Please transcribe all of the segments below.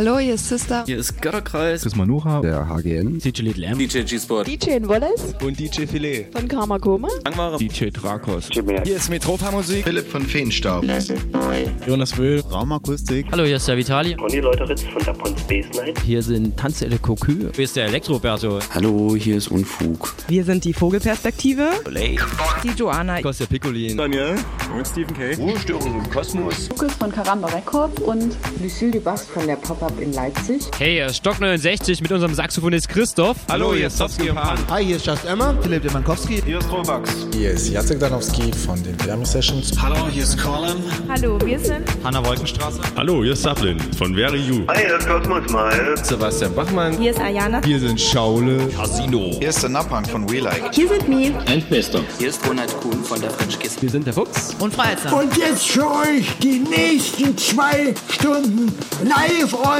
Hallo, hier ist Sister. Hier ist Götterkreis. Chris Manuha. Der HGN. DJ Little M. DJ G-Sport. DJ Wallace. Und DJ Filet. Von Karma Koma. Angmare. DJ Drakos. Hier ist Metropa Musik. Philipp von Feenstaub. Jonas Wöhl. Raumakustik. Hallo, hier ist der Vitali. Und die Leute Ritz von der Pont Space Night. Hier sind Tanzelle Kokü. Hier ist der Elektroberto. Hallo, hier ist Unfug. Wir sind die Vogelperspektive. Blake. Die Joanna. Kostja Piccolin. Daniel. Und Stephen K. Ruhestörung im Kosmos. Lukas von Karamba Records und Lucille Dubas von der Pop-Up in Leipzig. Hey, hier ist Stock 69 mit unserem Saxophonist Christoph. Hallo, hier ist Towski und Pan. Hi, hier ist Just Emma. Philipp Demankowski. Hier ist Robax. Hier ist Jacek Danowski von den Thermi Sessions. Hallo, hier ist Colin. Hallo, wir sind Hanna Wolkenstraße. Hallo, hier ist Sablin von Very You. Hi, hier ist Cosmos Mal. Sebastian Bachmann. Hier ist Ayana. Hier sind Schaule. Casino. Hier ist der Napang von We Like. Hier sind Mi. Endbester. Hier ist Ronald Kuhn von der French Kiss. Wir sind der Fuchs. Und Freizer. Und jetzt für euch die nächsten zwei Stunden live on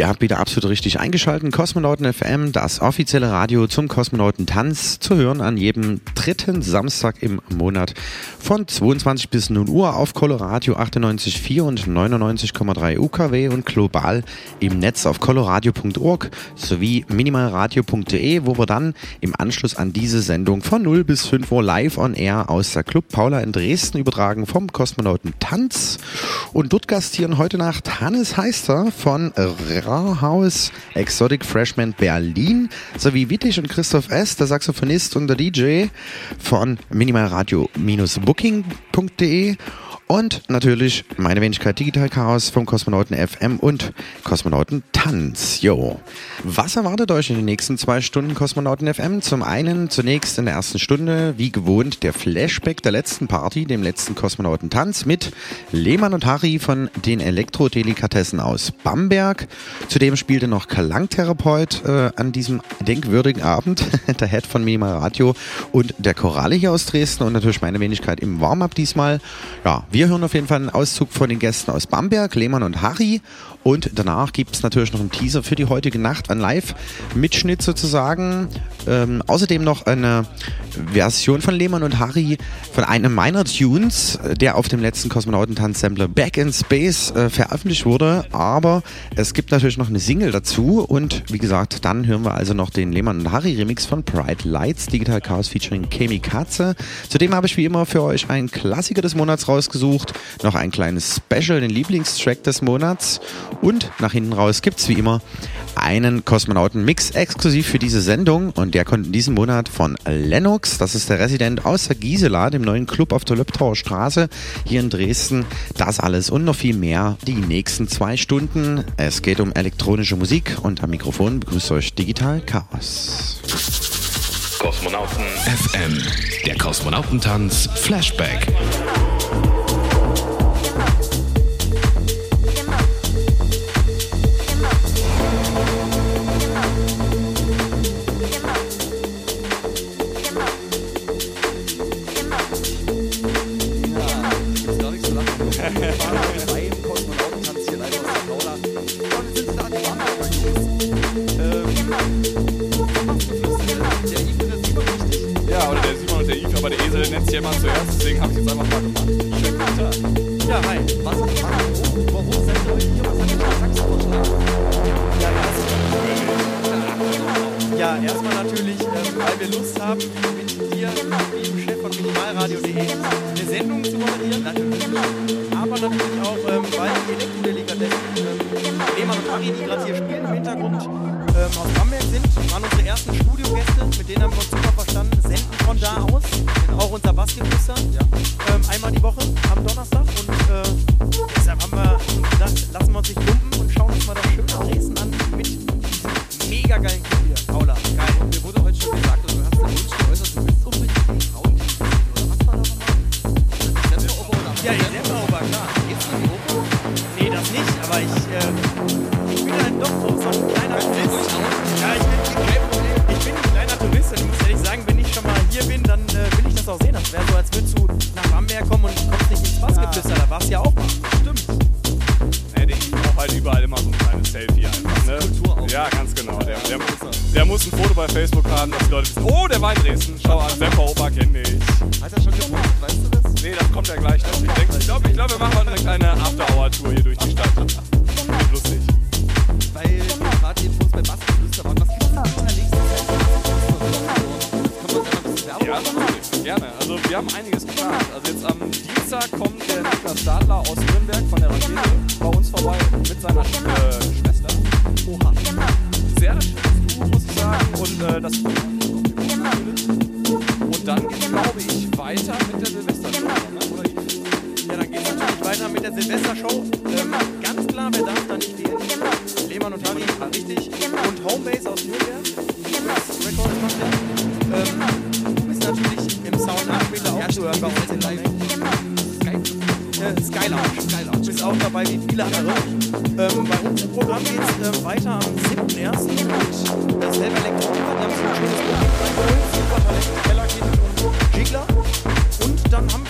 Ihr habt wieder absolut richtig eingeschaltet. Kosmonauten FM, das offizielle Radio zum Kosmonautentanz, zu hören an jedem dritten Samstag im Monat von 22 bis 0 Uhr auf Coloradio 98,4 und 99,3 UKW und global im Netz auf coloradio.org sowie minimalradio.de, wo wir dann im Anschluss an diese Sendung von 0 bis 5 Uhr live on air aus der Club Paula in Dresden übertragen vom Kosmonautentanz. Und dort gastieren heute Nacht Hannes Heister von Haus Exotic Freshman Berlin sowie Wittig und Christoph S., der Saxophonist und der DJ von minimalradio-booking.de und natürlich meine Wenigkeit Digital Chaos vom Kosmonauten FM und Kosmonauten Tanz. Jo. Was erwartet euch in den nächsten zwei Stunden Kosmonauten FM? Zum einen zunächst in der ersten Stunde, wie gewohnt, der Flashback der letzten Party, dem letzten Kosmonauten Tanz mit Lehmann und Harry von den Elektrodelikatessen aus Bamberg. Zudem spielte noch Klangtherapeut äh, an diesem denkwürdigen Abend, der Head von Minimal Radio und der Choralle hier aus Dresden und natürlich meine Wenigkeit im Warm-Up diesmal. Ja, wir hören auf jeden Fall einen Auszug von den Gästen aus Bamberg, Lehmann und Harry. Und danach gibt es natürlich noch einen Teaser für die heutige Nacht, ein Live-Mitschnitt sozusagen. Ähm, außerdem noch eine Version von Lehmann und Harry von einem meiner Tunes, der auf dem letzten Kosmonautentanz-Sampler Back in Space äh, veröffentlicht wurde. Aber es gibt natürlich noch eine Single dazu. Und wie gesagt, dann hören wir also noch den Lehmann und Harry Remix von Bright Lights, Digital Chaos featuring Kemi Katze. Zudem habe ich wie immer für euch einen Klassiker des Monats rausgesucht. Noch ein kleines Special, den Lieblingstrack des Monats. Und nach hinten raus gibt es wie immer einen Kosmonauten-Mix exklusiv für diese Sendung. Und der kommt in diesem Monat von Lennox. Das ist der Resident aus der Gisela, dem neuen Club auf der Löbtauer Straße hier in Dresden. Das alles und noch viel mehr die nächsten zwei Stunden. Es geht um elektronische Musik und am Mikrofon begrüßt euch Digital Chaos. Kosmonauten FM, der Kosmonautentanz Flashback. Esel nennt sich ja zuerst, deswegen habe ich jetzt einfach mal gemacht. Schönen guten Tag. Ja, hi. Was ist Warum, warum seid ihr heute hier? Was hat der Taxvorschlag? Ja, erstmal natürlich, ähm, weil wir Lust haben, mit dir, dem Chef von minimalradio.de, eine Sendung zu moderieren. Natürlich. Aber natürlich auch, ähm, weil die Elektrodelikatessen, ähm, Lehmann und Harry, die gerade hier spielen im Hintergrund, ähm, aus Bamberg sind, waren unsere ersten Studiogäste, mit denen haben wir uns super verstanden, senden von da aus, genau. auch unser Bassgeflüster, ja. ähm, einmal die Woche am Donnerstag und äh, deshalb haben wir gedacht, lassen wir uns nicht lumpen und schauen uns mal das schöne Dresden an mit diesem mega geilen Club hier. Paula, geil. Und mir wurde heute schon gesagt, also, du hast den Wunsch geäußert, du willst unbedingt die Frauen oder was war da nochmal? Semperoper oder Ja, Semperoper, klar. Gehst du in die Oper? Nee, das nicht, aber ich... Äh, Frauenteam doch so, ein kleiner Tourist. Ja, ich bin, ich bin ein kleiner Tourist und ich muss ehrlich sagen, wenn ich schon mal hier bin, dann äh, will ich das auch sehen. Das wäre so, als würdest du nach Bamberg kommen und kommst nicht ins Fassgeflüster. Da warst du ja auch mal. Stimmt. Halt überall immer so ein kleines Selfie einfach. Ne? Ja, ganz genau. Der, der, der muss ein Foto bei Facebook haben, dass die Leute wissen, oh, der war in Dresden. Schau an, Semper Opa kenne ich. Hat er schon gebucht, weißt du das? Nee, das kommt ja gleich noch. Ich, glaube, ich glaub, wir machen heute eine kleine After-Hour-Tour hier durch die Stadt. Lustig. Uns bei Bastelflüster waren. Was gibt es da in der nächsten Zeit? Kann man da ein bisschen Werbung Ja, natürlich. Gerne. Also wir haben einiges geplant. Also jetzt am Dienstag kommt der Niklas Stadler aus Nürnberg von der Rakete bei uns vorbei mit seiner äh, Schwester. Oha. Sehr schönes Duo, muss ich sagen. Und äh, das Und dann geht glaube ich, weiter mit der Silvestershow. Ne? Ja, dann geht es natürlich weiter mit der Silvestershow. Ähm, ganz klar, wer darf da nicht fehlen? Lehmann und Harry, richtig. Und Homebase aus Nürnberg. Das Records macht der. Ähm, du bist natürlich im Sound später auch zu hören bei uns in Live. Äh, Skylounge. Skylounge. Du bist auch dabei wie viele andere. Ähm, bei uns im Programm geht es äh, weiter am 7.1. mit äh, selber Elektronika. Die haben sich ein schönes Programm reingeholt. Supertalent, Kellerkind und Jiggler. Und dann haben wir,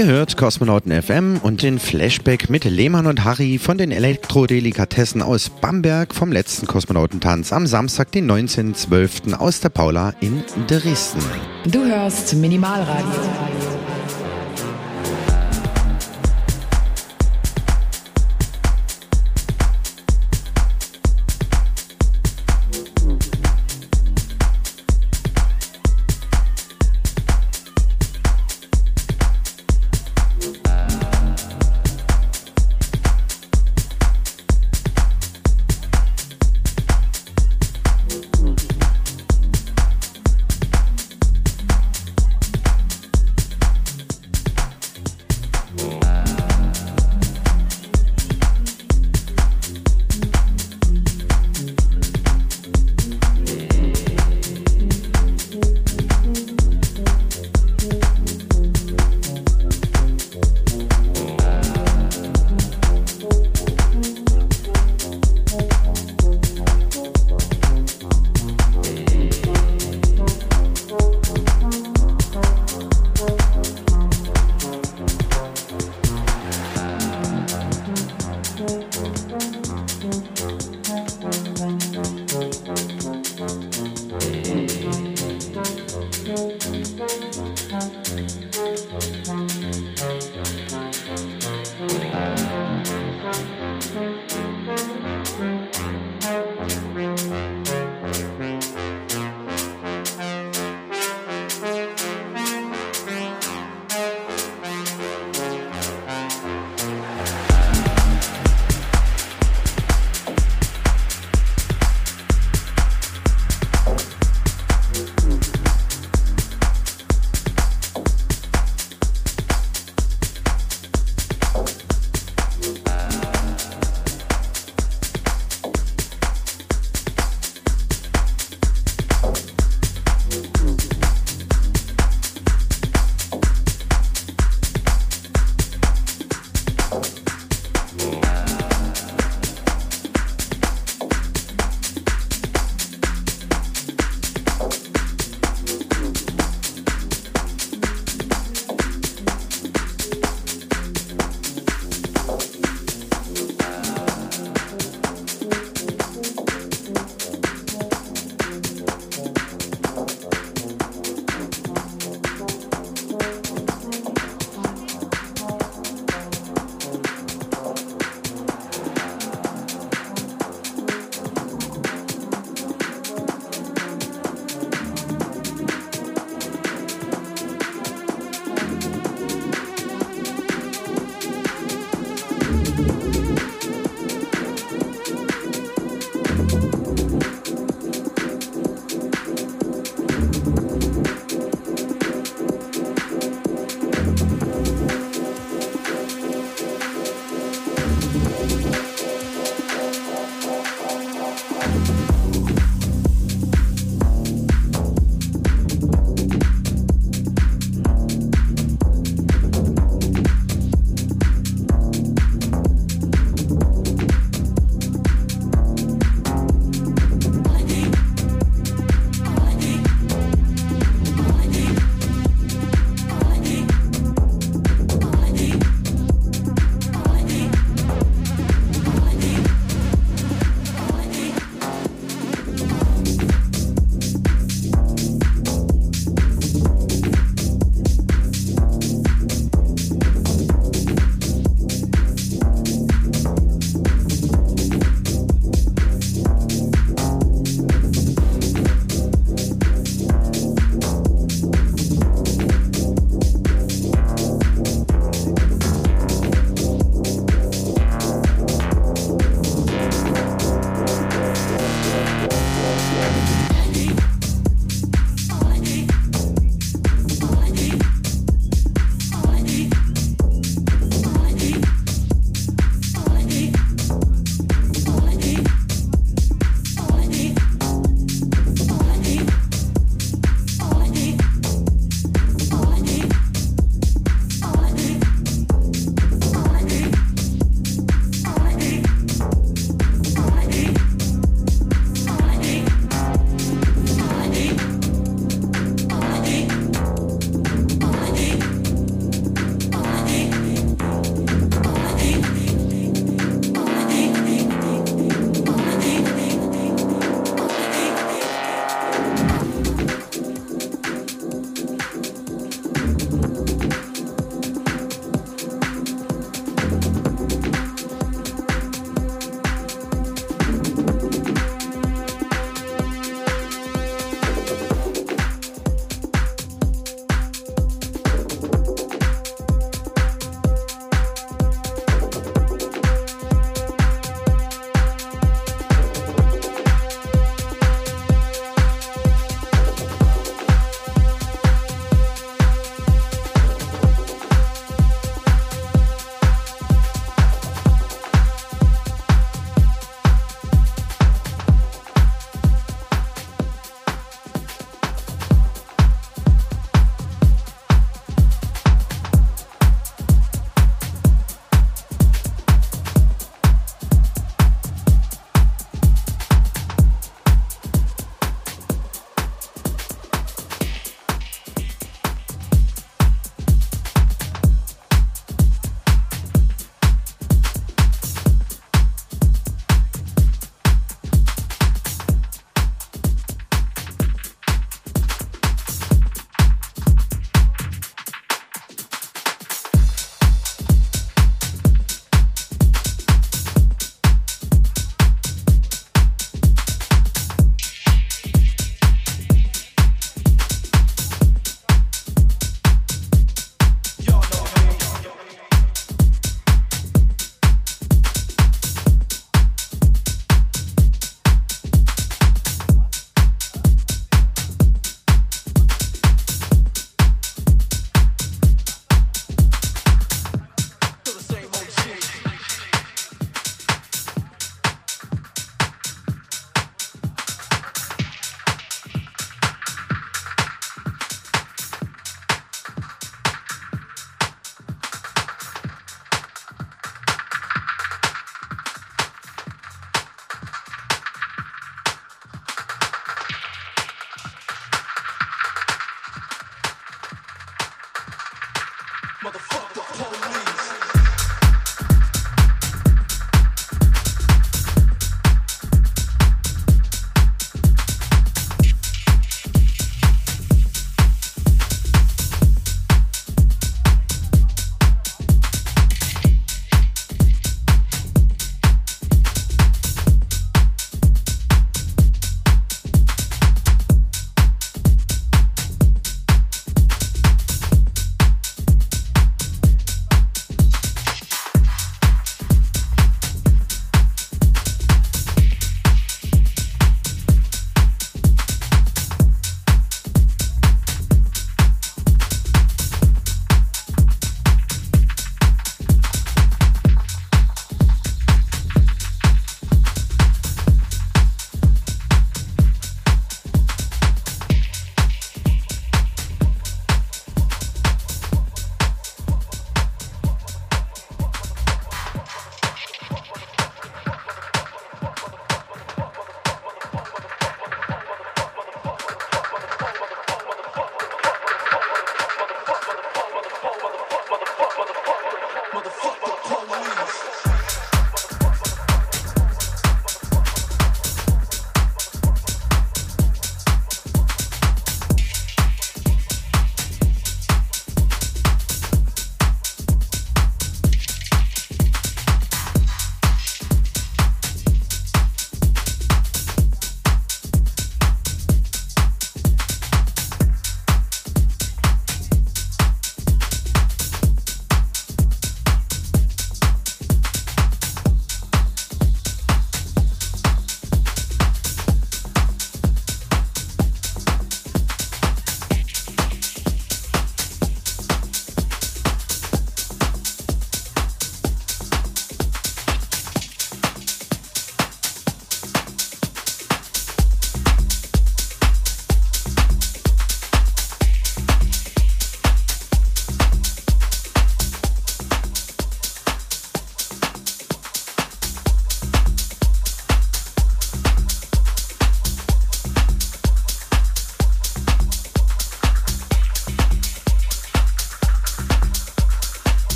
Ihr hört Kosmonauten FM und den Flashback mit Lehmann und Harry von den Elektrodelikatessen aus Bamberg vom letzten Kosmonautentanz am Samstag, den 19.12. aus der Paula in Dresden. Du hörst Minimalradio.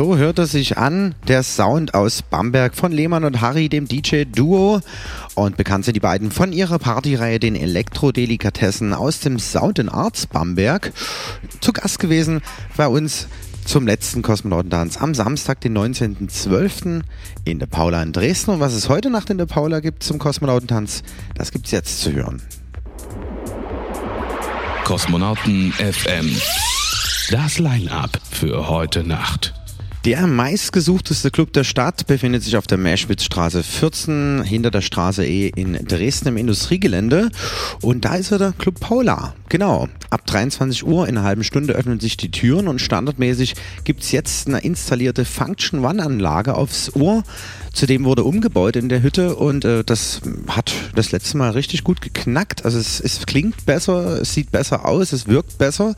So hört es sich an, der Sound aus Bamberg von Lehmann und Harry, dem DJ-Duo. Und bekannt sind die beiden von ihrer Partyreihe, den Elektrodelikatessen aus dem Sound and Arts Bamberg. Zu Gast gewesen bei uns zum letzten Kosmonautentanz am Samstag, den 19.12. in der Paula in Dresden. Und was es heute Nacht in der Paula gibt zum Kosmonautentanz, das gibt es jetzt zu hören. Kosmonauten FM. Das Line-Up für heute Nacht. Der meistgesuchteste Club der Stadt befindet sich auf der Meschwitzstraße 14 hinter der Straße E in Dresden im Industriegelände. Und da ist er der Club Paula. Genau. Ab 23 Uhr in einer halben Stunde öffnen sich die Türen und standardmäßig gibt's jetzt eine installierte Function One-Anlage aufs Ohr. Zudem wurde umgebaut in der Hütte und äh, das hat das letzte Mal richtig gut geknackt. Also es, es klingt besser, es sieht besser aus, es wirkt besser.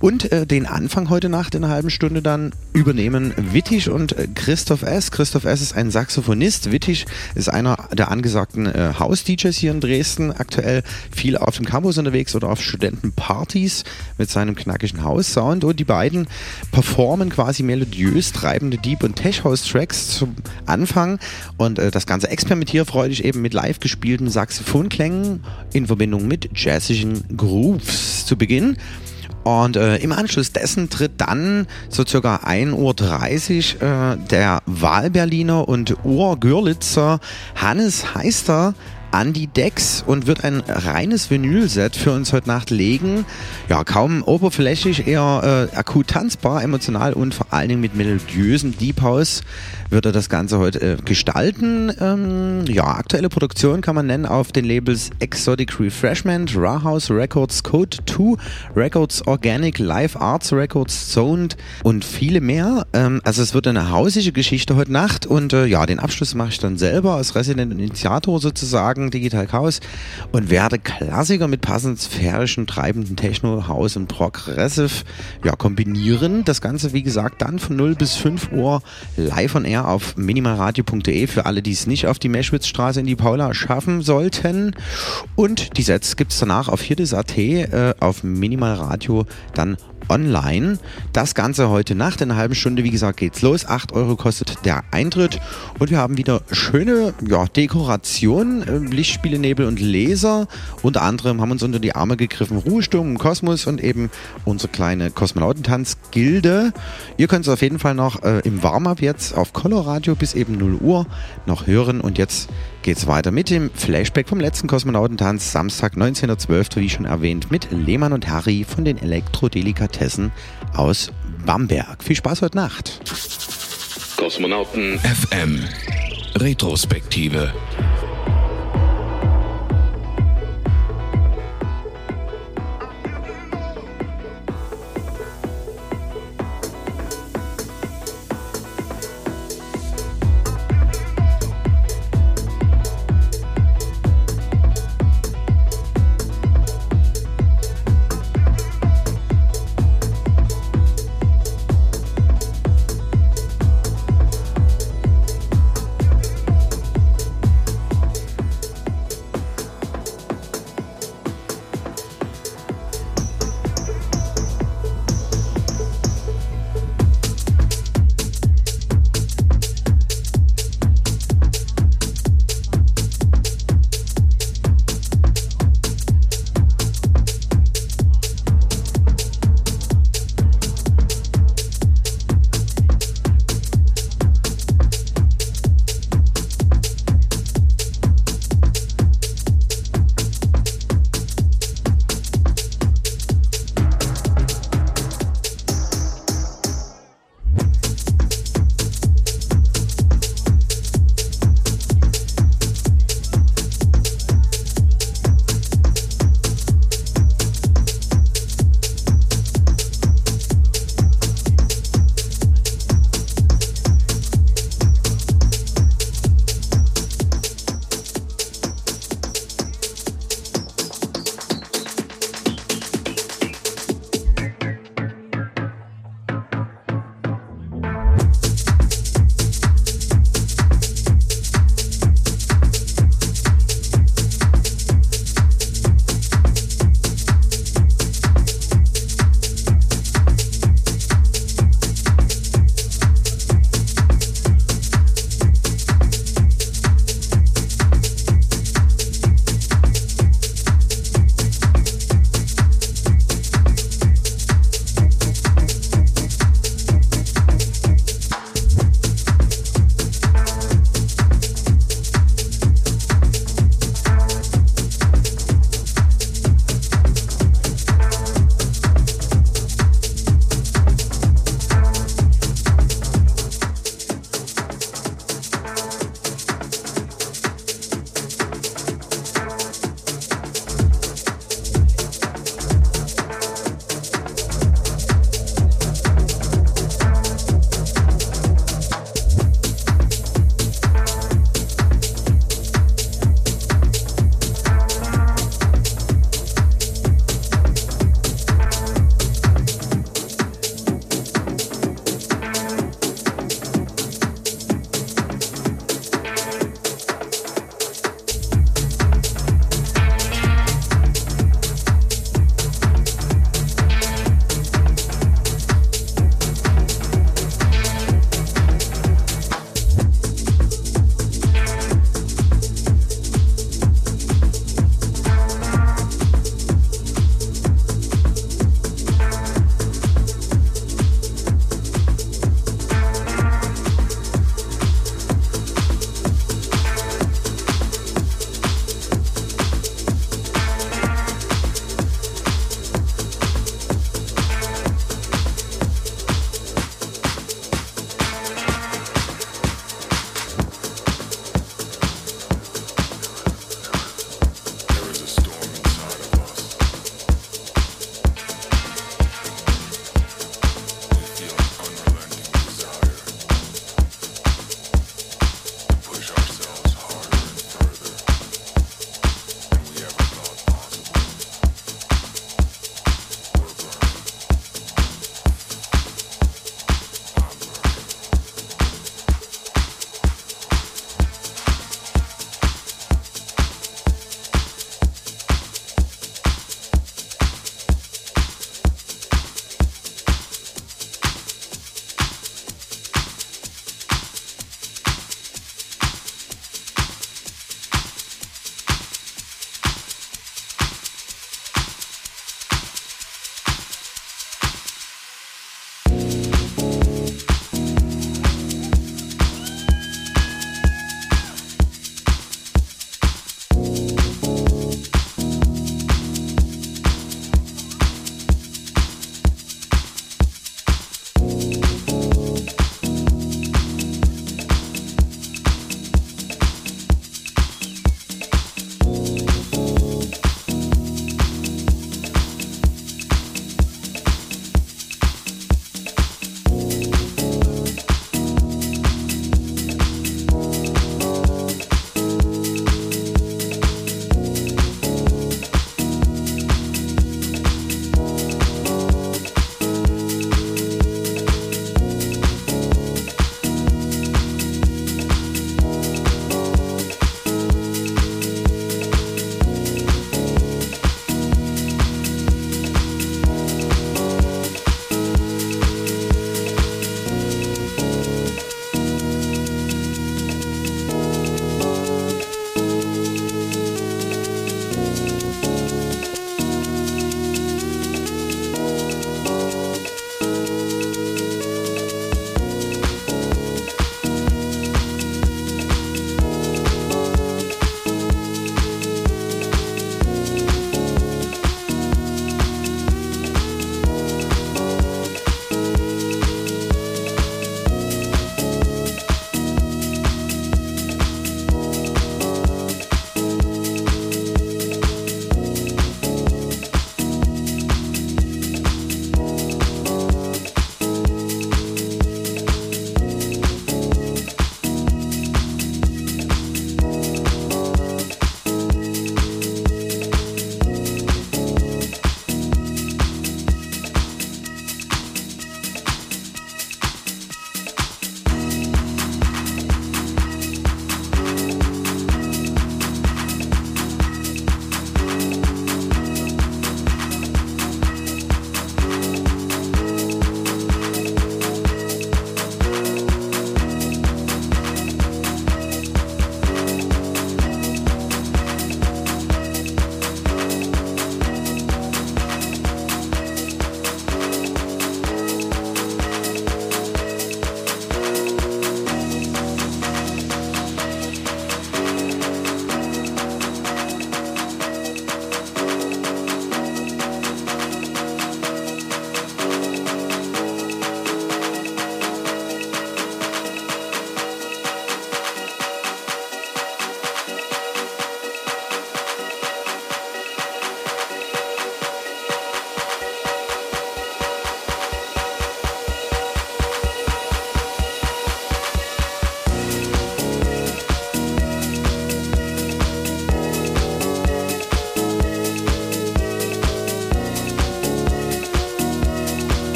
Und äh, den Anfang heute Nacht in einer halben Stunde dann übernehmen Wittig und äh, Christoph S. Christoph S. ist ein Saxophonist. Wittig ist einer der angesagten äh, House-DJs hier in Dresden. Aktuell viel auf dem Campus unterwegs oder auf Studentenpartys mit seinem knackigen House-Sound. Und die beiden performen quasi melodiös treibende Deep- und Tech-House-Tracks zum Anfang und äh, das Ganze experimentierfreudig eben mit live gespielten Saxophonklängen in Verbindung mit jazzigen Grooves zu Beginn. Und äh, im Anschluss dessen tritt dann so circa 1.30 Uhr äh, der Wahlberliner und Urgürlitzer Hannes Heister an die Decks und wird ein reines Vinylset für uns heute Nacht legen. Ja, kaum oberflächlich, eher äh, akut tanzbar, emotional und vor allen Dingen mit melodiösen Deep House wird er das Ganze heute äh, gestalten. Ähm, ja, aktuelle Produktion kann man nennen auf den Labels Exotic Refreshment, Raw House Records, Code 2 Records, Organic, Live Arts Records, Zoned und viele mehr. Ähm, also es wird eine hausige Geschichte heute Nacht und äh, ja, den Abschluss mache ich dann selber als Resident Initiator sozusagen, Digital Chaos und werde Klassiker mit passend sphärischen, treibenden Techno, House und Progressive ja, kombinieren. Das Ganze, wie gesagt, dann von 0 bis 5 Uhr live on air auf minimalradio.de für alle, die es nicht auf die Meschwitzstraße in die Paula schaffen sollten. Und die Sets gibt es danach auf hirdes.at äh, auf Minimalradio dann online. Das Ganze heute Nacht in einer halben Stunde, wie gesagt, geht's los. 8 Euro kostet der Eintritt und wir haben wieder schöne ja, Dekoration, äh, Lichtspiele, Nebel und Laser. Unter anderem haben uns unter die Arme gegriffen Ruhesturm Kosmos und eben unsere kleine Kosmonautentanz-Gilde. Ihr könnt es auf jeden Fall noch äh, im Warm-Up jetzt auf Coloradio bis eben 0 Uhr noch hören und jetzt geht's weiter mit dem Flashback vom letzten Kosmonautentanz Samstag 19.12. wie schon erwähnt mit Lehmann und Harry von den Elektrodelikatessen aus Bamberg. Viel Spaß heute Nacht. Kosmonauten FM Retrospektive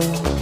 Ihr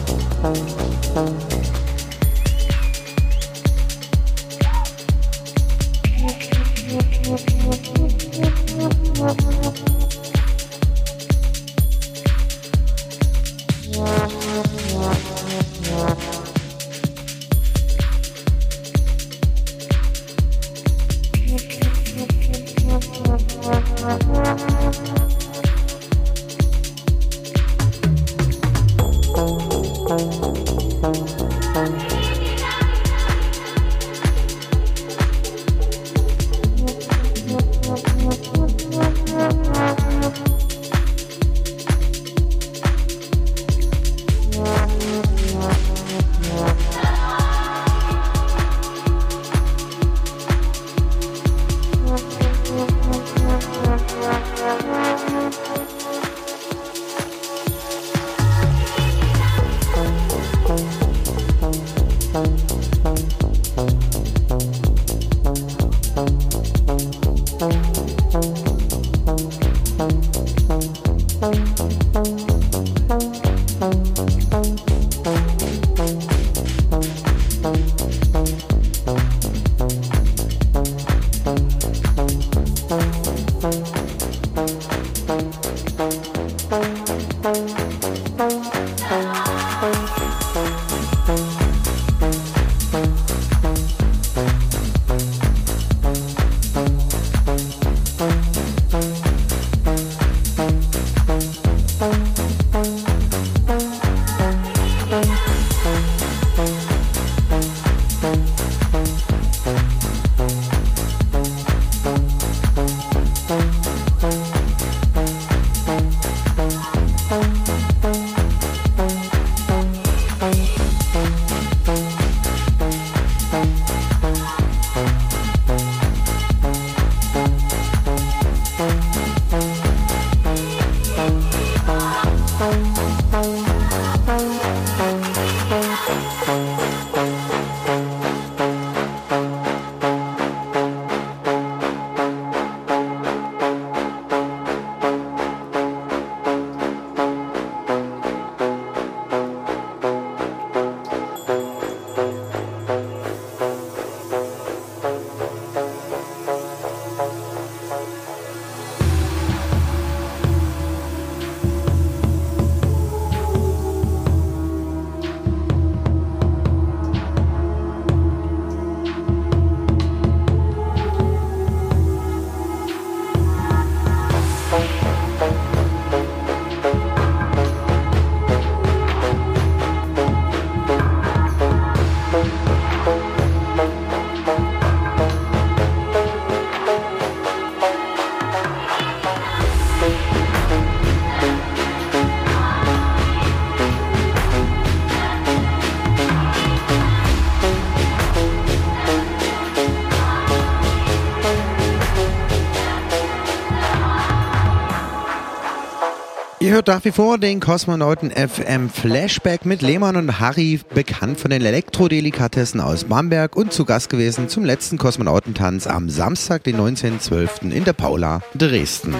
hört nach wie vor den Kosmonauten FM Flashback mit Lehmann und Harry, bekannt von den Elektrodelikatessen aus Bamberg und zu Gast gewesen zum letzten Kosmonautentanz am Samstag, den 19.12. in der Paula Dresden.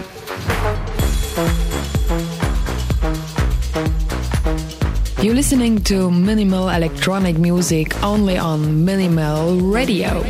You're listening to minimal electronic music only on Minimal Radio.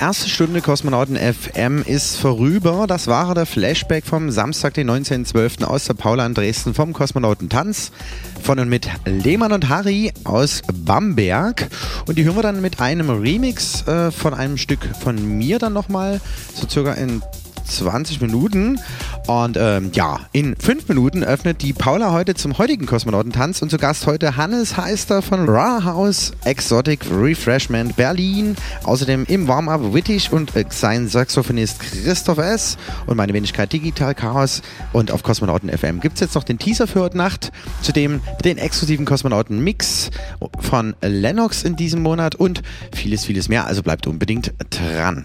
Erste Stunde Kosmonauten FM ist vorüber. Das war der Flashback vom Samstag, den 19.12. aus der Paula in Dresden vom Kosmonautentanz. Von und mit Lehmann und Harry aus Bamberg. Und die hören wir dann mit einem Remix äh, von einem Stück von mir dann nochmal, so circa in 20 Minuten. Und ähm, ja, in fünf Minuten öffnet die Paula heute zum heutigen Kosmonautentanz und zu Gast heute Hannes Heister von Raw House Exotic Refreshment Berlin. Außerdem im Warm-Up Wittig und äh, sein Saxophonist Christoph S. und meine Wenigkeit Digital Chaos. Und auf Kosmonauten FM gibt es jetzt noch den Teaser für heute Nacht. Zudem den exklusiven Kosmonauten Mix von Lennox in diesem Monat und vieles, vieles mehr. Also bleibt unbedingt dran.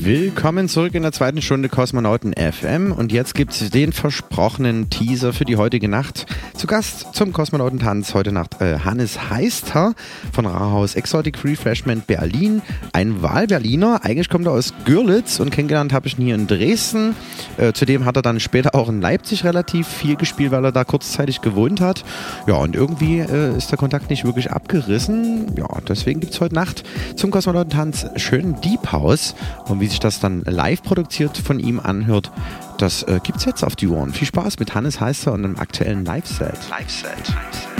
Willkommen zurück in der zweiten Stunde Kosmonauten FM und jetzt gibt es den versprochenen Teaser für die heutige Nacht. Zu Gast zum Kosmonautentanz heute Nacht äh, Hannes Heister von Rahaus Exotic Refreshment Berlin. Ein Wahlberliner, eigentlich kommt er aus Görlitz und kennengelernt habe ich ihn hier in Dresden. Äh, zudem hat er dann später auch in Leipzig relativ viel gespielt, weil er da kurzzeitig gewohnt hat. Ja, und irgendwie äh, ist der Kontakt nicht wirklich abgerissen. Ja, deswegen gibt es heute Nacht zum Kosmonautentanz schön Deep House. Und wie sich das dann live produziert von ihm anhört, das äh, gibt's jetzt auf die Ohren. Viel Spaß mit Hannes Heister und einem aktuellen Live-Set. Live-Set. Musik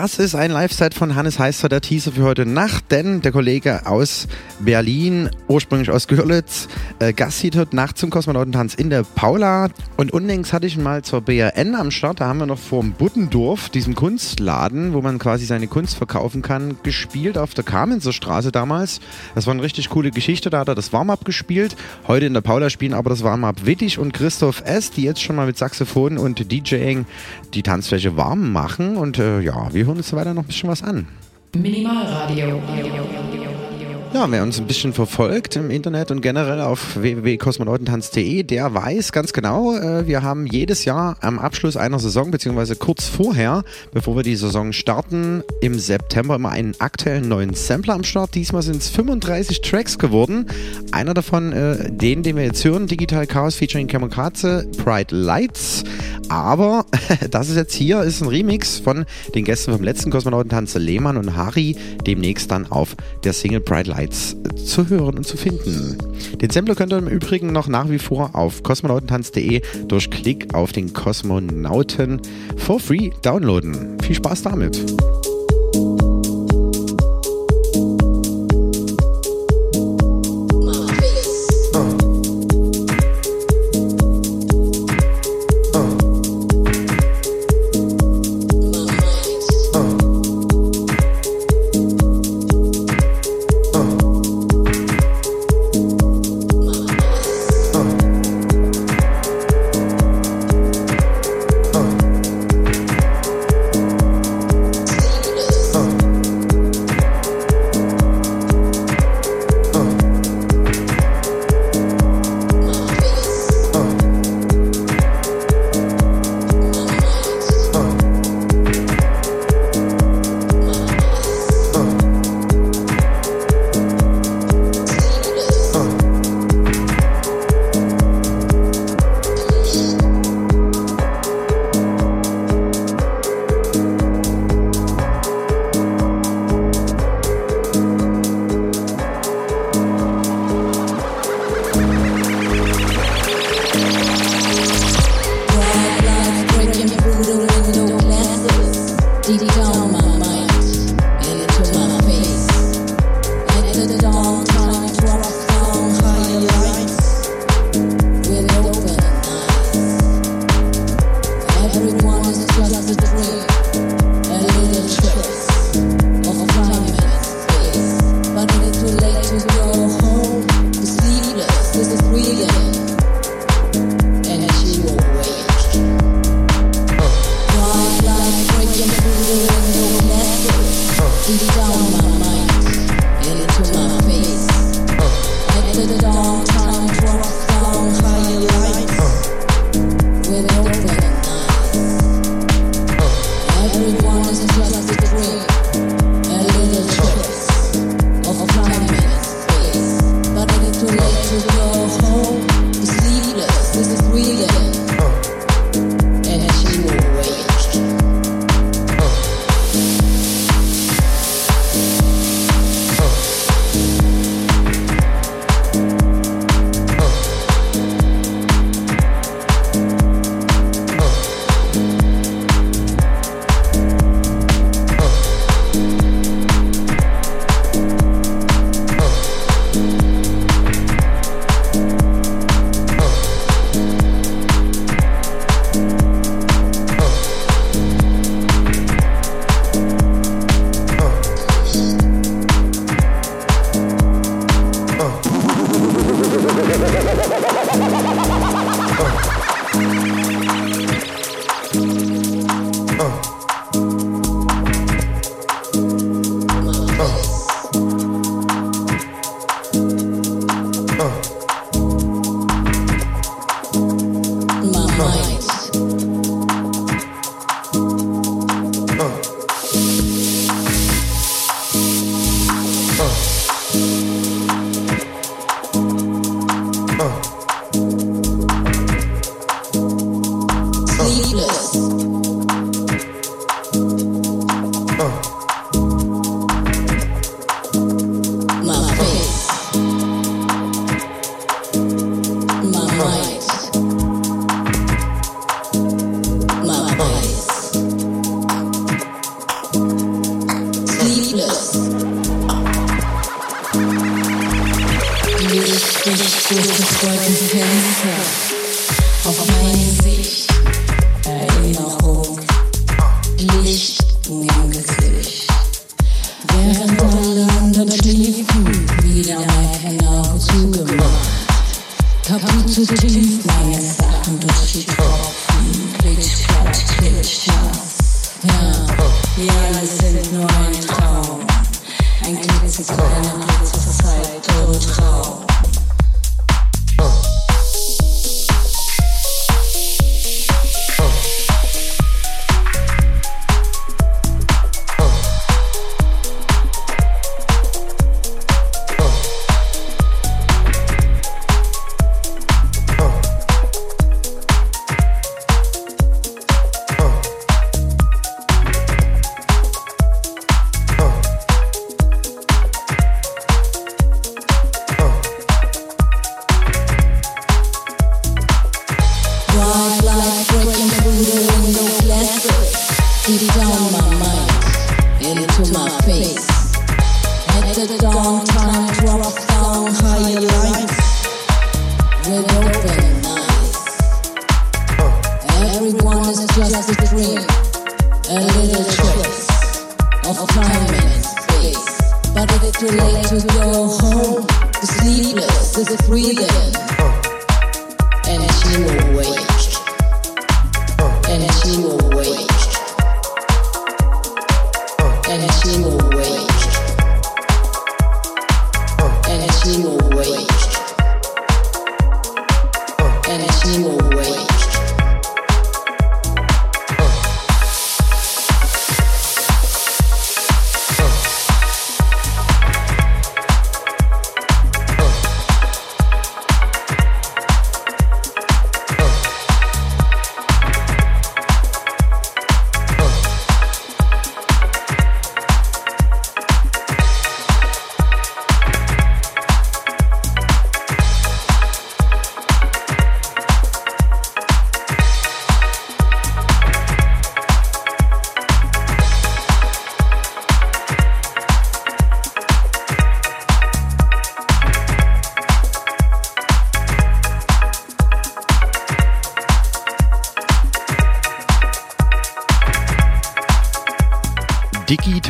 Das ist ein Live-Set von Hannes Heister, der Teaser für heute Nacht, denn der Kollege aus Berlin, ursprünglich aus Görlitz, äh, Gast heute Nacht zum Kosmonautentanz in der Paula. Und unlängst hatte ich ihn mal zur BRN am Start, da haben wir noch vorm Buddendorf, diesem Kunstladen, wo man quasi seine Kunst verkaufen kann, gespielt auf der Kamenzer Straße damals. Das war eine richtig coole Geschichte, da hat er das Warm-Up gespielt. Heute in der Paula spielen aber das Warm-Up Wittig und Christoph S., die jetzt schon mal mit Saxophon und DJing die Tanzfläche warm machen. Und äh, ja, wir hören uns weiter noch ein bisschen was an. Minimalradio. Ja, wer uns ein bisschen verfolgt im Internet und generell auf www.kosmonautentanz.de, der weiß ganz genau, äh, wir haben jedes Jahr am Abschluss einer Saison, beziehungsweise kurz vorher, bevor wir die Saison starten, im September immer einen aktuellen neuen Sampler am Start. Diesmal sind es 35 Tracks geworden. Einer davon, äh, den, den wir jetzt hören, Digital Chaos featuring Kamikaze, Pride Lights. Aber das ist jetzt hier, ist ein Remix von den Gästen vom letzten Kosmonautentanz, Lehmann und Hari, demnächst dann auf der Single Pride Lights zu hören und zu finden. Den Sampler könnt ihr im Übrigen noch nach wie vor auf kosmonautentanz.de durch Klick auf den Kosmonauten for free downloaden. Viel Spaß damit!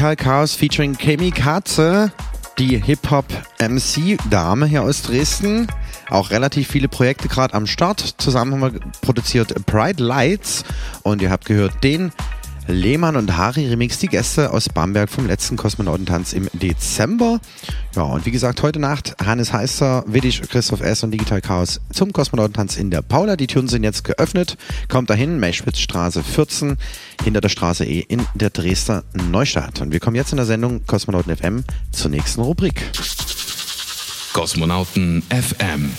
Digital Chaos featuring Kemi Katze, die Hip-Hop-MC-Dame hier aus Dresden. Auch relativ viele Projekte gerade am Start. Zusammen haben wir produziert Pride Lights und ihr habt gehört den Lehmann und Hari Remix, die Gäste aus Bamberg vom letzten Kosmonautentanz im Dezember. Ja, und wie gesagt, heute Nacht Hannes Heister, Widdisch, Christoph S. und Digital Chaos zum Kosmonautentanz in der Paula. Die Türen sind jetzt geöffnet. Kommt dahin, Meschwitzstraße 14, hinter der Straße E in der Dresdner Neustadt. Und wir kommen jetzt in der Sendung Kosmonauten FM zur nächsten Rubrik. Kosmonauten FM,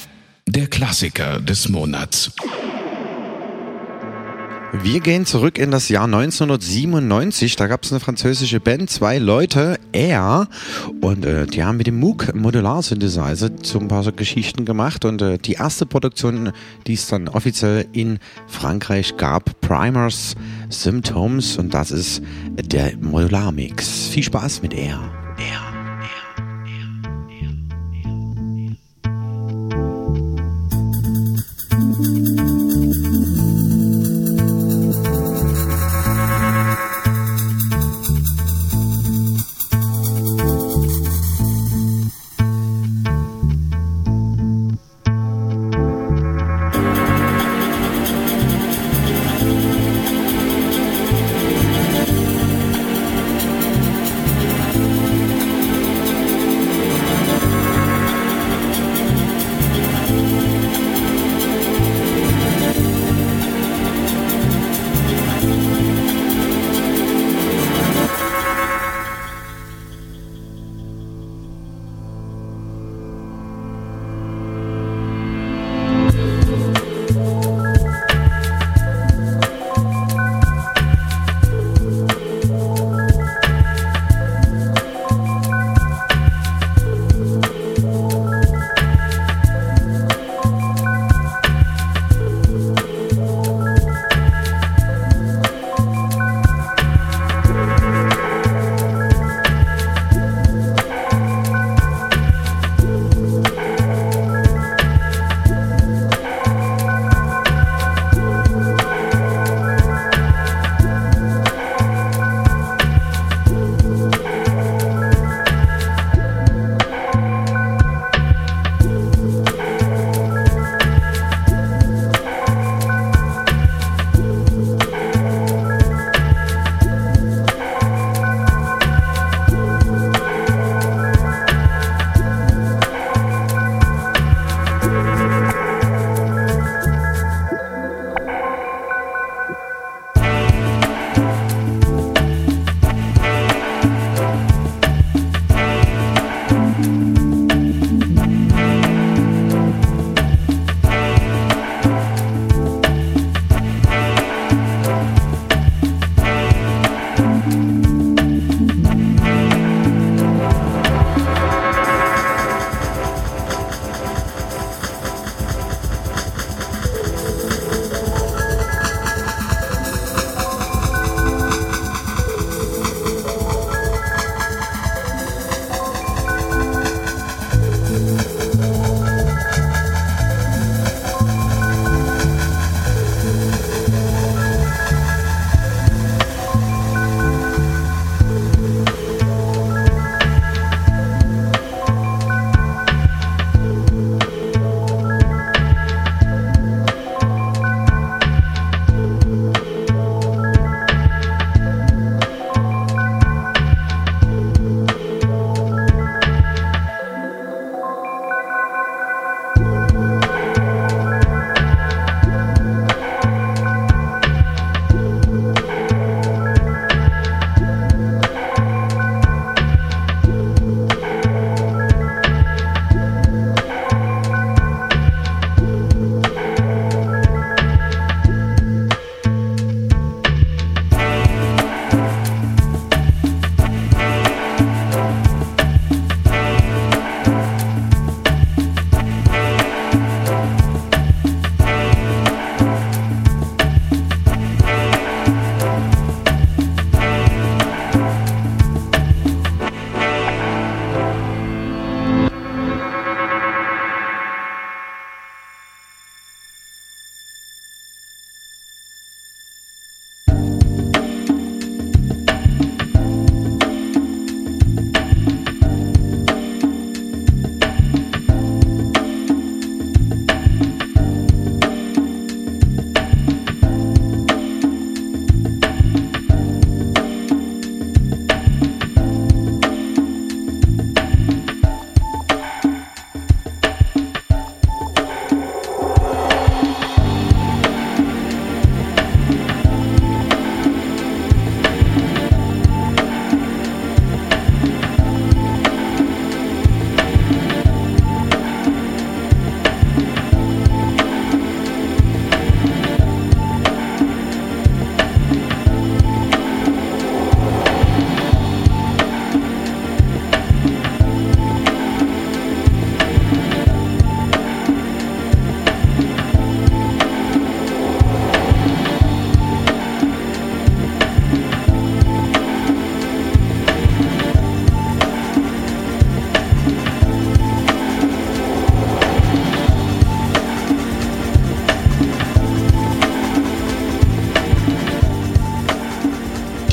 der Klassiker des Monats. Wir gehen zurück in das Jahr 1997. Da gab es eine französische Band, zwei Leute, R, und äh, die haben mit dem Moog Modular Synthesizer so ein paar so Geschichten gemacht. Und äh, die erste Produktion, die es dann offiziell in Frankreich gab, Primers Symptoms, und das ist der Modular Mix. Viel Spaß mit R.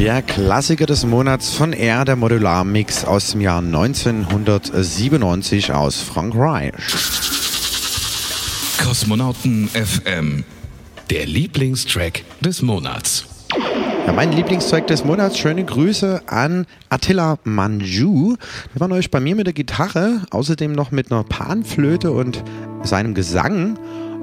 Der Klassiker des Monats von R, der Modular-Mix aus dem Jahr 1997 aus Frankreich. Kosmonauten FM. Der Lieblingstrack des Monats. Ja, mein Lieblingstrack des Monats. Schöne Grüße an Attila Manju. Der war neulich bei mir mit der Gitarre, außerdem noch mit einer Panflöte und seinem Gesang.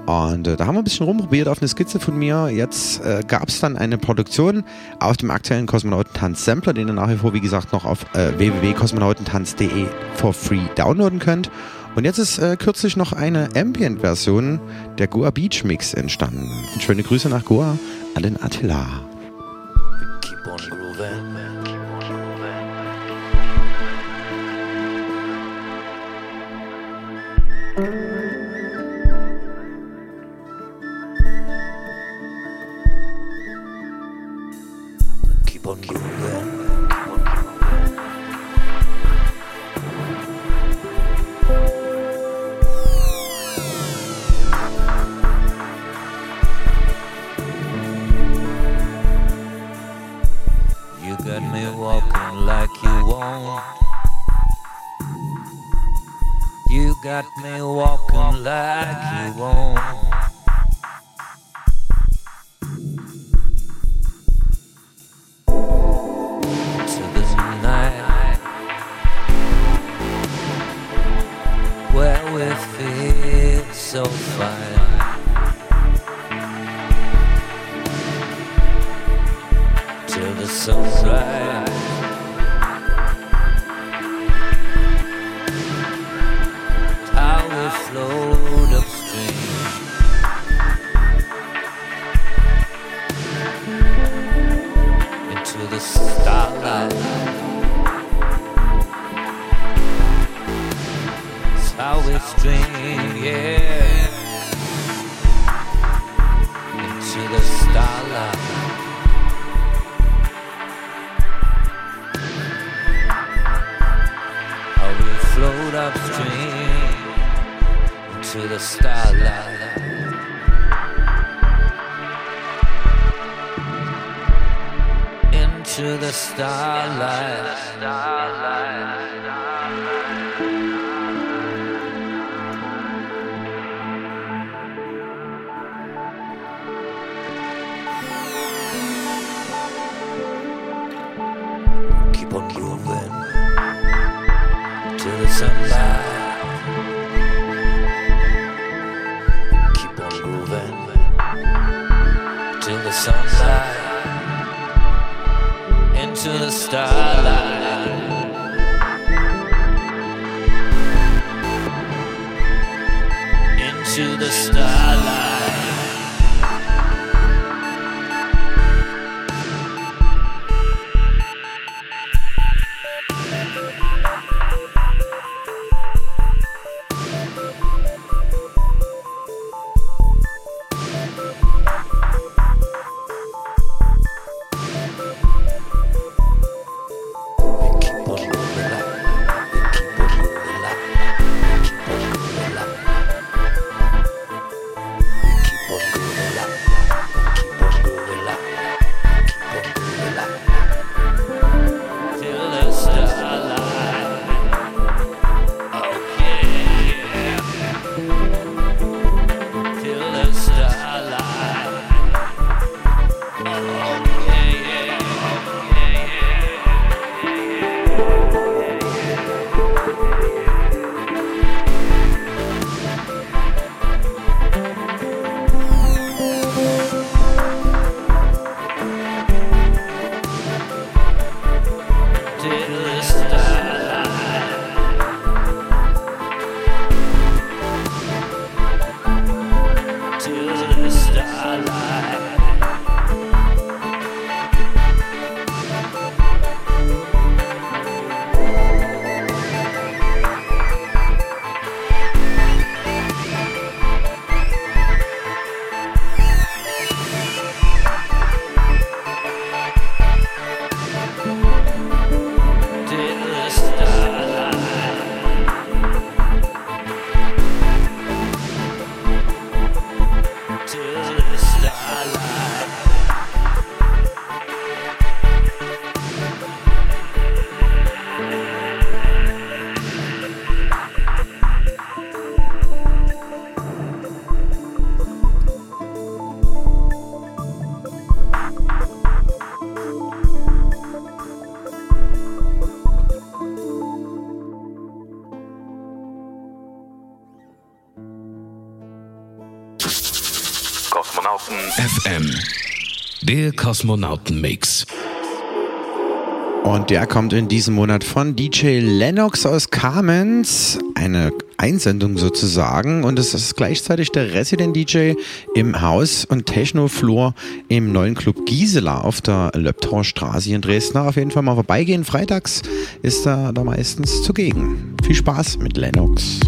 Und äh, da haben wir ein bisschen rumprobiert auf eine Skizze von mir. Jetzt äh, gab es dann eine Produktion auf dem aktuellen Kosmonautentanz-Sampler, den ihr nach wie vor, wie gesagt, noch auf äh, www.kosmonautentanz.de for free downloaden könnt. Und jetzt ist äh, kürzlich noch eine Ambient-Version der Goa Beach Mix entstanden. Und schöne Grüße nach Goa an den Attila. Keep on grooving. Got me walking like you won't. To the night where we feel so fine. till the sunrise. Into the starlight. How we float upstream into the starlight. Into the starlight. Into the starlight. Into the starlight. Der Kosmonauten-Mix. Und der kommt in diesem Monat von DJ Lennox aus Kamenz. Eine Einsendung sozusagen. Und es ist gleichzeitig der Resident DJ im Haus- und Techno-Flur im neuen Club Gisela auf der Löbtauer Straße in Dresden. Auf jeden Fall mal vorbeigehen. Freitags ist er da meistens zugegen. Viel Spaß mit Lennox.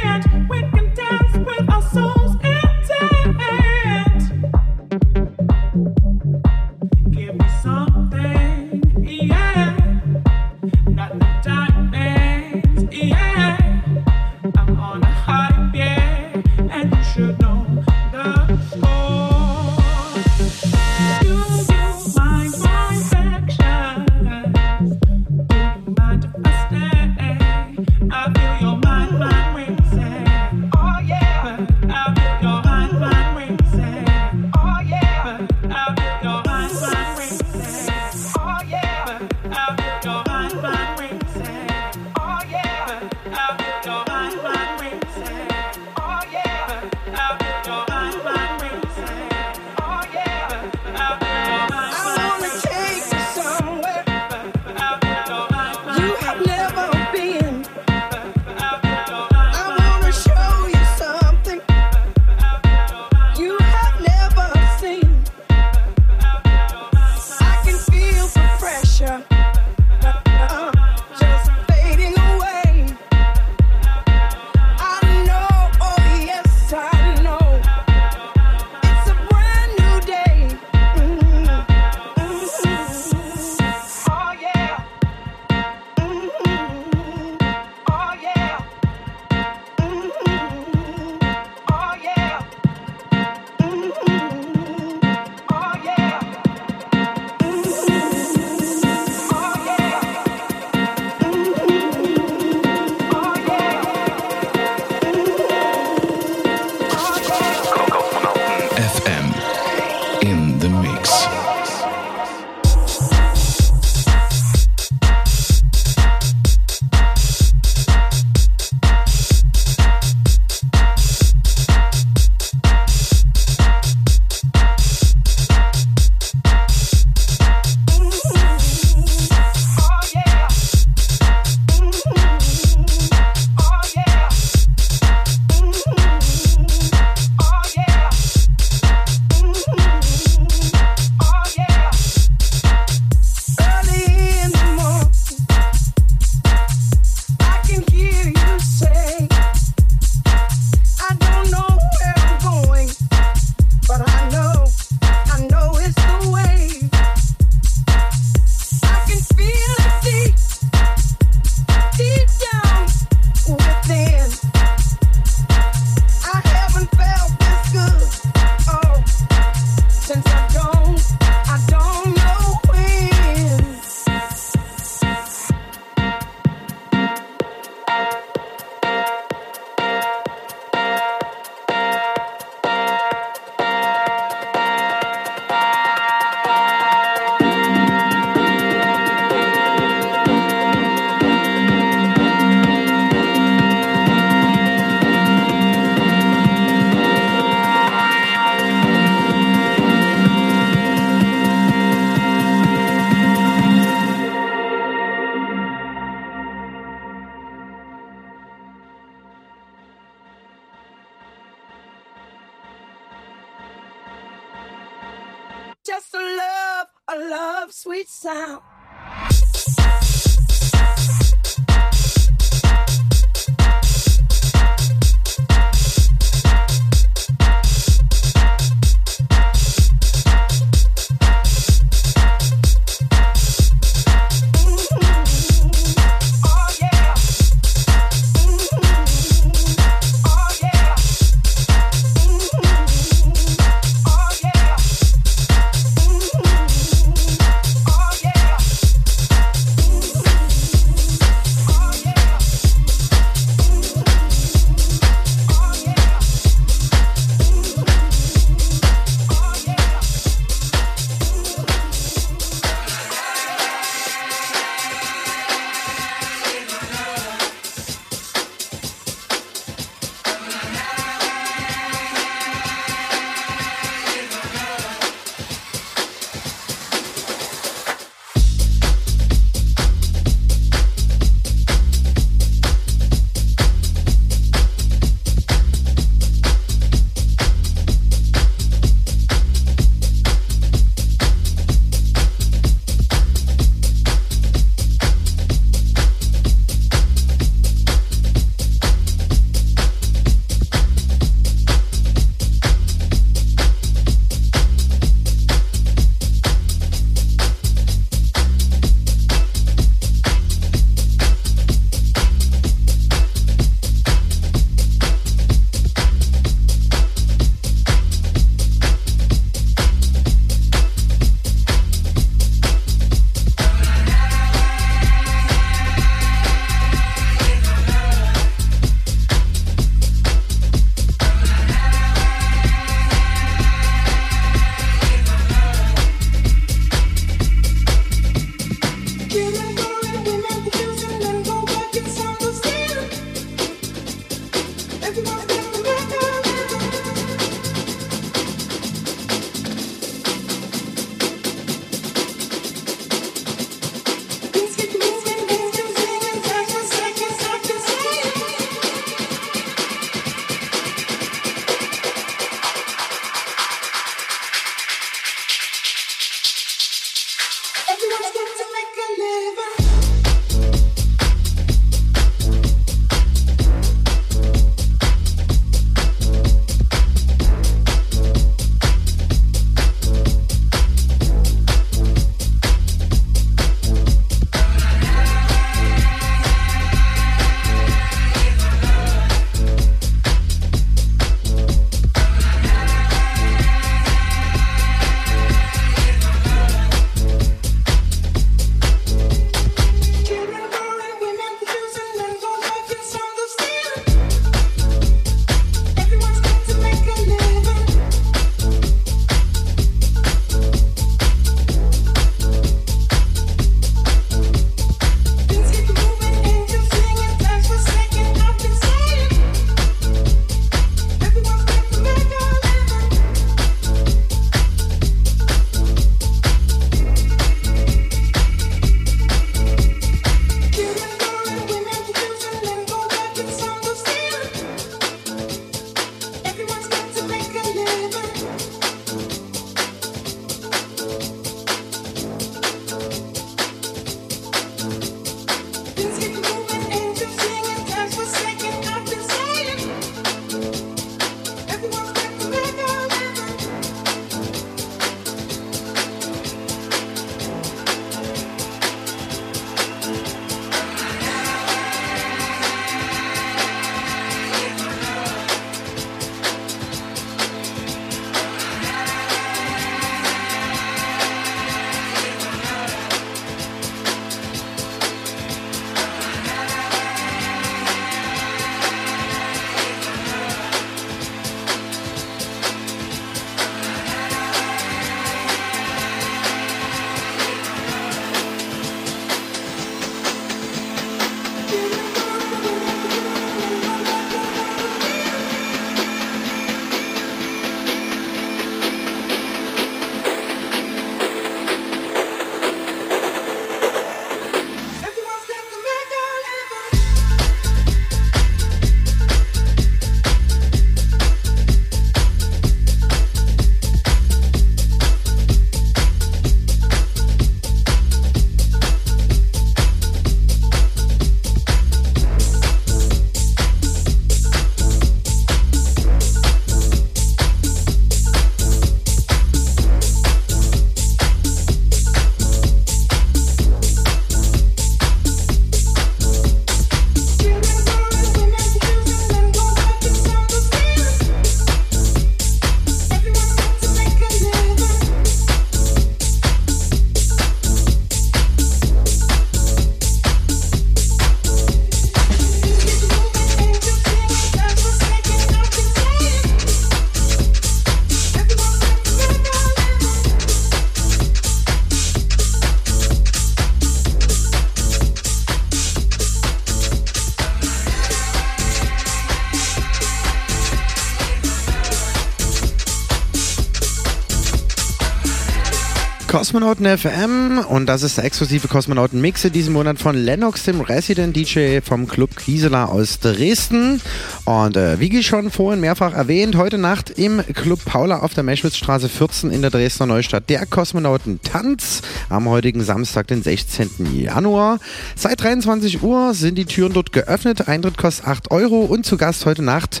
Kosmonauten FM und das ist der exklusive Kosmonauten Mix in diesem Monat von Lennox, dem Resident DJ vom Club Kieseler aus Dresden. Und äh, wie schon vorhin mehrfach erwähnt, heute Nacht im Club Paula auf der Meschwitzstraße 14 in der Dresdner Neustadt der Kosmonauten Tanz am heutigen Samstag, den 16. Januar. Seit 23 Uhr sind die Türen dort geöffnet. Eintritt kostet 8 Euro und zu Gast heute Nacht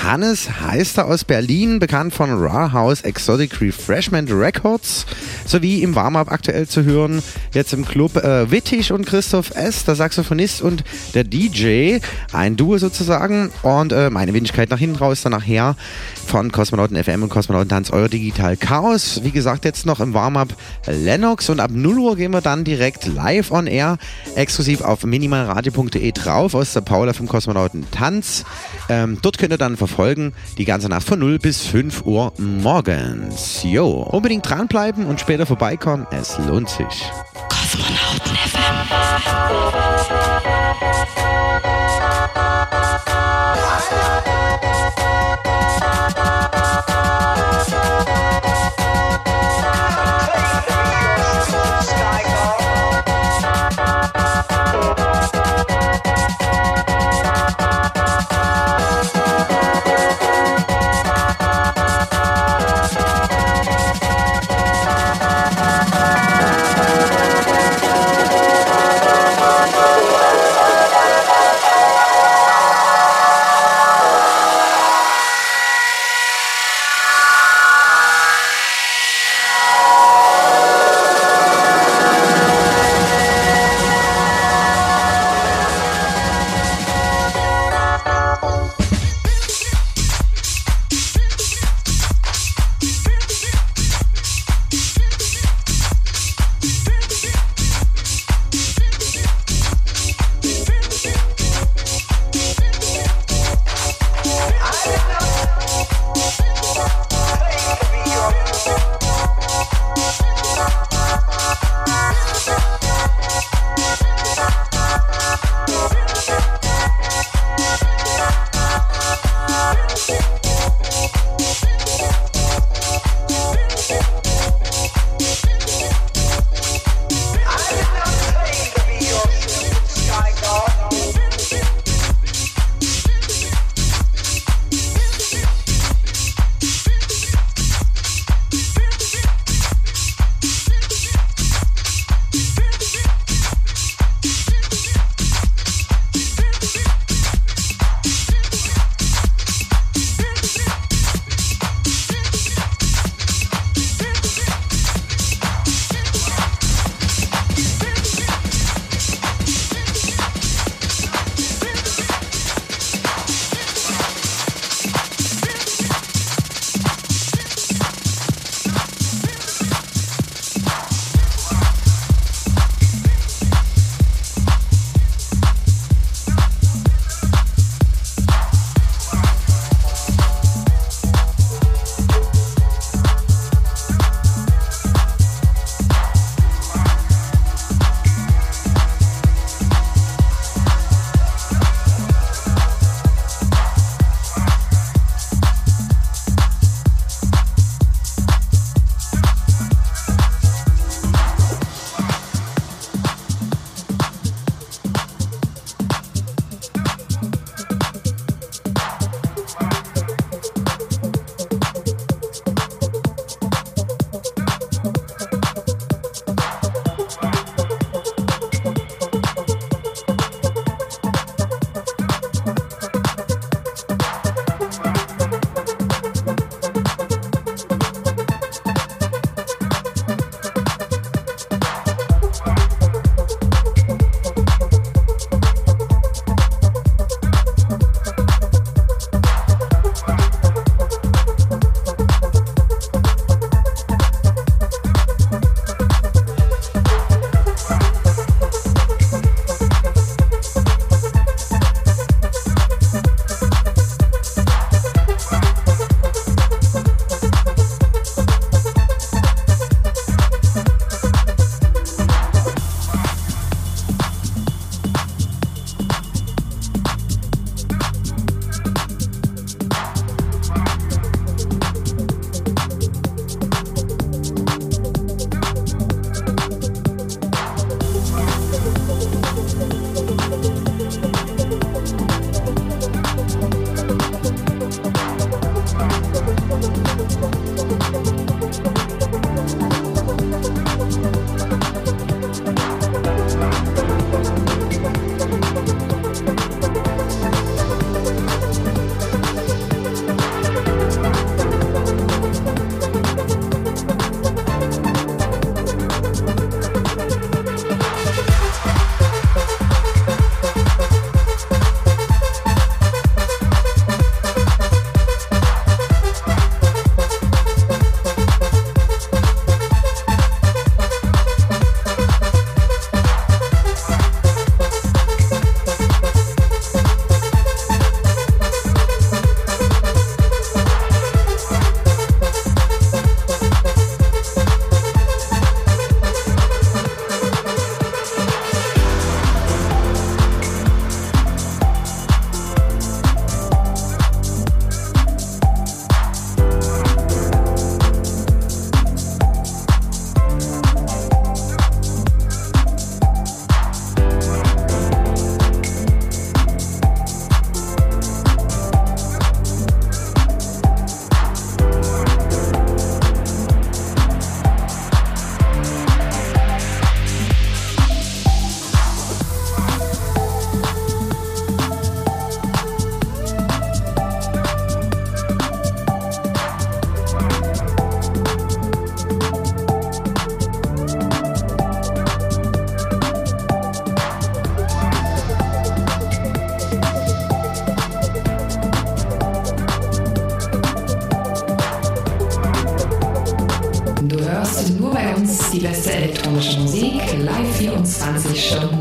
Hannes Heister aus Berlin, bekannt von Raw House Exotic Refreshment Records sowie im Warm-Up aktuell zu hören. Jetzt im Club äh, Wittig und Christoph S., der Saxophonist und der DJ. Ein Duo sozusagen. Und äh, meine Wenigkeit nach hinten raus, dann nachher von Kosmonauten FM und Kosmonauten Tanz Euro Digital Chaos. Wie gesagt, jetzt noch im Warm-Up Lennox und ab 0 Uhr gehen wir dann direkt live on air, exklusiv auf minimalradio.de drauf aus der Paula vom Kosmonauten Tanz. Ähm, dort könnt ihr dann verfolgen, die ganze Nacht von 0 bis 5 Uhr morgens. Jo, unbedingt dranbleiben und später vorbeikommen, es lohnt sich. Kosmonauten FM. Die beste elektronische Musik, live 24 Stunden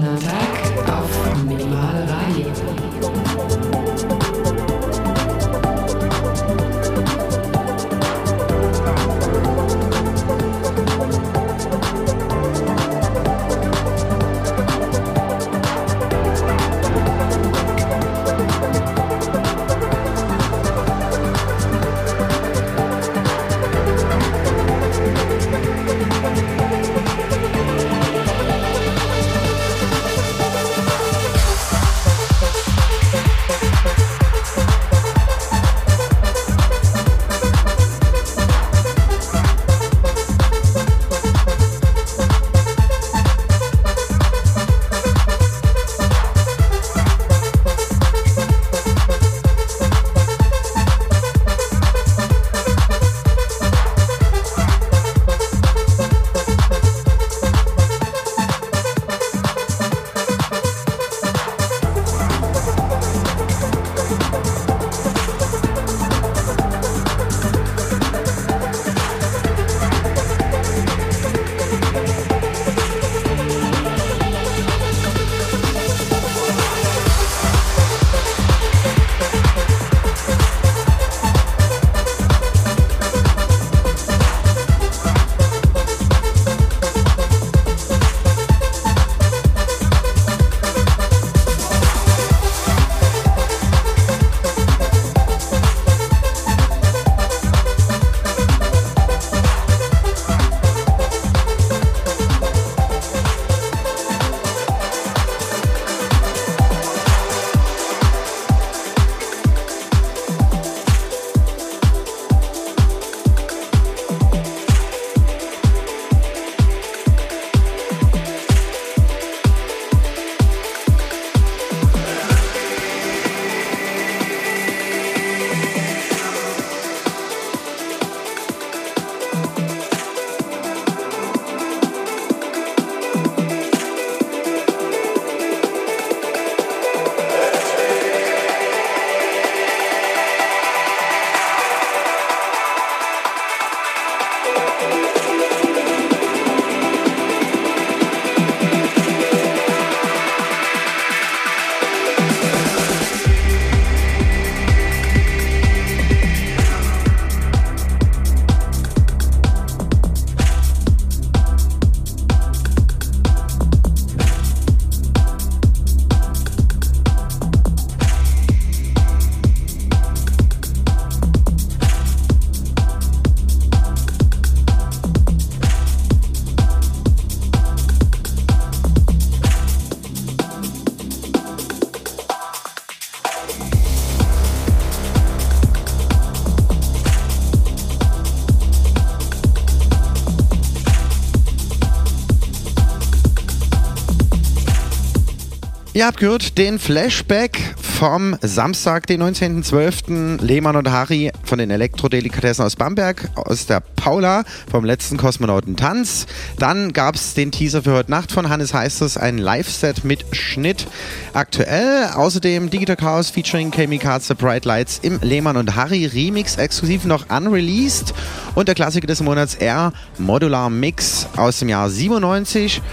Ihr habt gehört den Flashback vom Samstag, den 19.12. Lehmann und Harry von den Elektrodelikatessen aus Bamberg, aus der Paula vom letzten Kosmonautentanz. Dann gab es den Teaser für heute Nacht von Hannes Heisters, ein Live-Set mit Schnitt aktuell. Außerdem Digital Chaos featuring Kamikaze Bright Lights im Lehmann und Harry Remix, exklusiv noch unreleased. Und der Klassiker des Monats R Modular Mix aus dem Jahr 97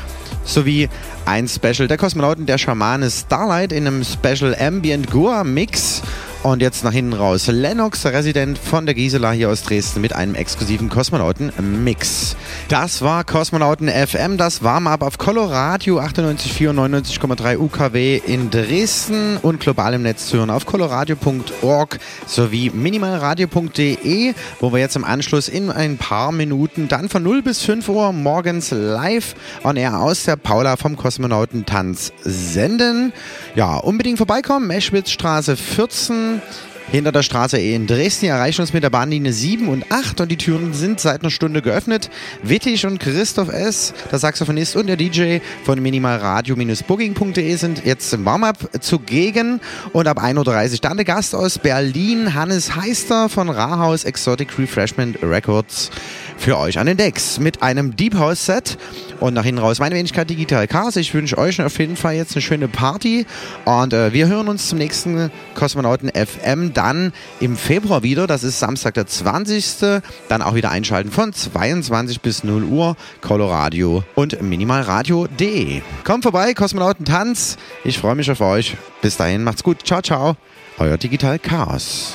sowie ein Special der Kosmonauten der Schamane Starlight in einem Special Ambient Goa Mix. Und jetzt nach hinten raus. Lennox, Resident von der Gisela hier aus Dresden mit einem exklusiven Kosmonauten-Mix. Das war Kosmonauten FM, das Warm-Up auf Coloradio 98,4 und 99,3 UKW in Dresden. Und global im Netz zu hören auf coloradio.org sowie minimalradio.de, wo wir jetzt im Anschluss in ein paar Minuten dann von 0 bis 5 Uhr morgens live on air aus der Paula vom Kosmonautentanz senden. Ja, unbedingt vorbeikommen, Meschwitzstraße 14 hinter der Straße in Dresden. Erreichen uns mit der Bahnlinie 7 und 8 und die Türen sind seit einer Stunde geöffnet. Wittig und Christoph S., der Saxophonist und der DJ von minimalradio-booking.de sind jetzt im Warm-Up zugegen und ab 1.30 Uhr dann der Gast aus Berlin, Hannes Heister von Rahaus Exotic Refreshment Records für euch an den Decks mit einem Deep House Set und nach hinten raus meine Wenigkeit Digital Chaos. Ich wünsche euch auf jeden Fall jetzt eine schöne Party und äh, wir hören uns zum nächsten Kosmonauten FM dann im Februar wieder. Das ist Samstag der 20. Dann auch wieder einschalten von 22 bis 0 Uhr. Coloradio und minimalradio.de. Kommt vorbei, Kosmonautentanz. Ich freue mich auf euch. Bis dahin, macht's gut. Ciao, ciao. Euer Digital Chaos.